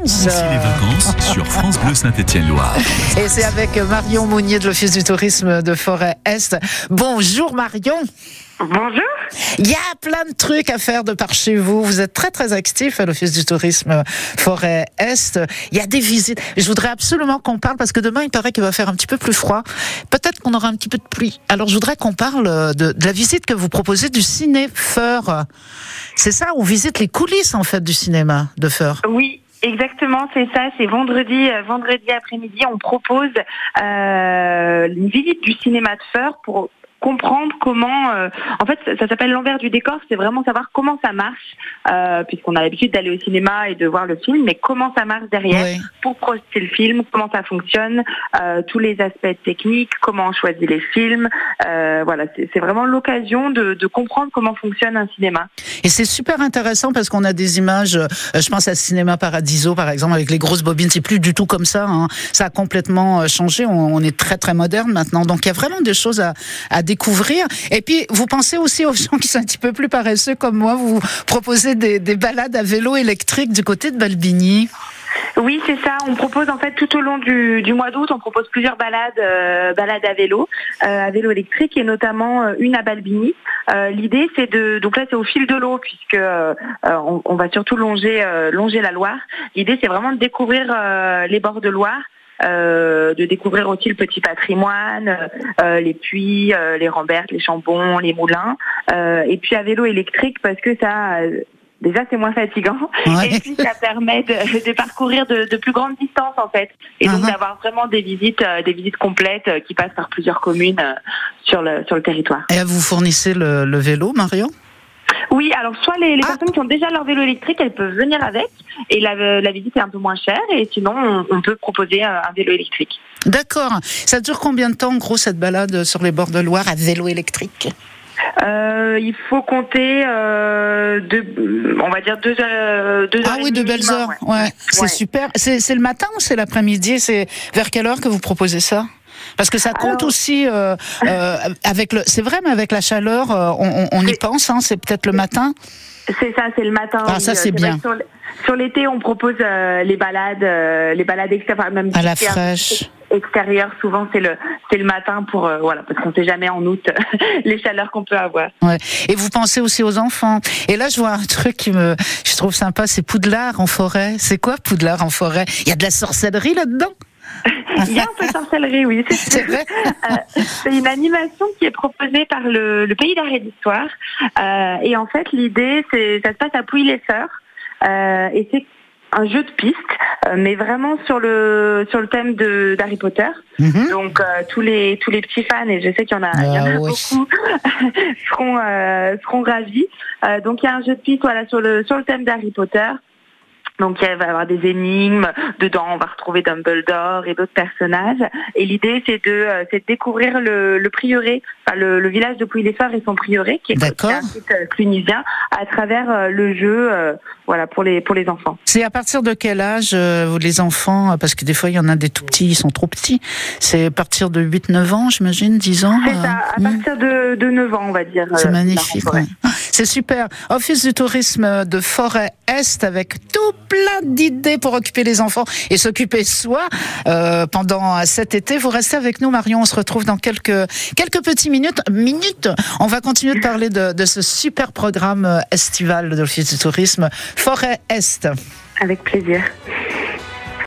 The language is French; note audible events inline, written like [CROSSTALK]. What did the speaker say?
vacances. Ici les vacances sur France Bleu Saint-Étienne-Loire. Et c'est avec Marion Monnier de l'Office du tourisme de Forêt-Est. Bonjour Marion. Bonjour. Il y a plein de trucs à faire de par chez vous. Vous êtes très très actif à l'Office du tourisme Forêt-Est. Il y a des visites. Je voudrais absolument qu'on parle parce que demain il paraît qu'il va faire un petit peu plus froid. Peut-être qu'on aura un petit peu de pluie. Alors je voudrais qu'on parle de, de, la visite que vous proposez du ciné Feur. C'est ça, on visite les coulisses en fait du cinéma de Feur. Oui, Exactement, c'est ça. C'est vendredi, euh, vendredi après-midi, on propose euh, une visite du cinéma de Feur pour comprendre comment, euh, en fait, ça, ça s'appelle l'envers du décor, c'est vraiment savoir comment ça marche, euh, puisqu'on a l'habitude d'aller au cinéma et de voir le film, mais comment ça marche derrière Oui. pour projeter le film, comment ça fonctionne, euh, tous les aspects techniques, comment on choisit les films, euh, voilà, c'est vraiment l'occasion de, de comprendre comment fonctionne un cinéma. Et c'est super intéressant parce qu'on a des images, euh, je pense à Cinéma Paradiso par exemple, avec les grosses bobines, c'est plus du tout comme ça, hein. ça a complètement euh, changé, on, on est très très moderne maintenant, donc il y a vraiment des choses à, à découvrir. Et puis vous pensez aussi aux gens qui sont un petit peu plus paresseux comme moi, vous proposez des, des balades à vélo électrique du côté de Balbigny. Oui, c'est ça. On propose en fait tout au long du, mois d'août, on propose plusieurs balades, euh, balades à vélo, euh, à vélo électrique et notamment euh, une à Balbigny. Euh, L'idée, c'est de donc là c'est au fil de l'eau puisque euh, on, va surtout longer longer la Loire. L'idée, c'est vraiment de découvrir les bords de Loire. Euh, de découvrir aussi le petit patrimoine, euh, les puits, euh, les rembertes, les chambons, les moulins, euh, et puis à vélo électrique parce que ça, euh, déjà c'est moins fatigant, Ouais. et puis ça permet de, de parcourir de, de plus grandes distances en fait, et donc Mhm. d'avoir vraiment des visites, euh, des visites complètes euh, qui passent par plusieurs communes euh, sur le sur le territoire. Et vous fournissez le, le vélo, Marion? Oui, alors soit les, les Ah. personnes qui ont déjà leur vélo électrique, elles peuvent venir avec, et la, la visite est un peu moins chère, et sinon on, on peut proposer un, un vélo électrique. D'accord. Ça dure combien de temps en gros cette balade sur les bords de Loire à vélo électrique? Euh, il faut compter euh, deux, on va dire deux, euh, deux Ah heures oui, de demie belles minimum, heures. ouais. Ouais, c'est Ouais. super. C'est c'est le matin ou c'est l'après-midi? C'est vers quelle heure que vous proposez ça? Parce que ça compte Alors- aussi euh, euh, avec le. C'est vrai, mais avec la chaleur, euh, on, on- on y pense. Hein, c'est peut-être le matin. C'est ça, c'est le matin. Ah, oui. ça, Euh, c'est bien. Sur, l'été, on propose euh, les balades, euh, les balades extérieures, même À la fraîche. extérieur. Souvent, c'est le, c'est le matin pour, euh, voilà, parce qu'on sait jamais en août [LAUGHS] les chaleurs qu'on peut avoir. Ouais. Et vous pensez aussi aux enfants. Et là, je vois un truc qui me, je trouve sympa, c'est Poudlard en forêt. C'est quoi Poudlard en forêt? Il y a de la sorcellerie là-dedans? Il y a un peu de sorcellerie, oui. c'est vrai. Euh, c'est une animation qui est proposée par le, le Pays d'Arrêt d'Histoire. Euh, et en fait, l'idée, c'est ça se passe à Pouilly-les-Sœurs. Euh, et c'est un jeu de piste, euh, mais vraiment sur le sur le thème de d'Harry Potter. Mhm. Donc euh, tous les tous les petits fans et je sais qu'il y en a, il y en a Ah oui. beaucoup [LAUGHS] seront euh, seront ravis. Euh, donc il y a un jeu de piste voilà sur le sur le thème d'Harry Potter. Donc il va y avoir des énigmes dedans, on va retrouver Dumbledore et d'autres personnages. Et l'idée c'est de euh, c'est de découvrir le, le prieuré, enfin le, le village de Pouilly-les-Sœurs et son prieuré qui est, qui est D'accord. un site euh, clunisien à travers euh, le jeu euh, voilà pour les pour les enfants. C'est à partir de quel âge euh, les enfants Parce que des fois, il y en a des tout petits, ils sont trop petits. C'est à partir de 8-9 ans, j'imagine, 10 ans C'est à hmm. partir de, de 9 ans on va dire. C'est magnifique. ouais. C'est super. Office du tourisme de Forêt Est avec tout plein d'idées pour occuper les enfants et s'occuper soi euh, pendant cet été. Vous restez avec nous, Marion. On se retrouve dans quelques quelques petites minutes. Minutes. On va continuer de parler de, de ce super programme euh, estival de l'Office du tourisme Forêt Est. Avec plaisir.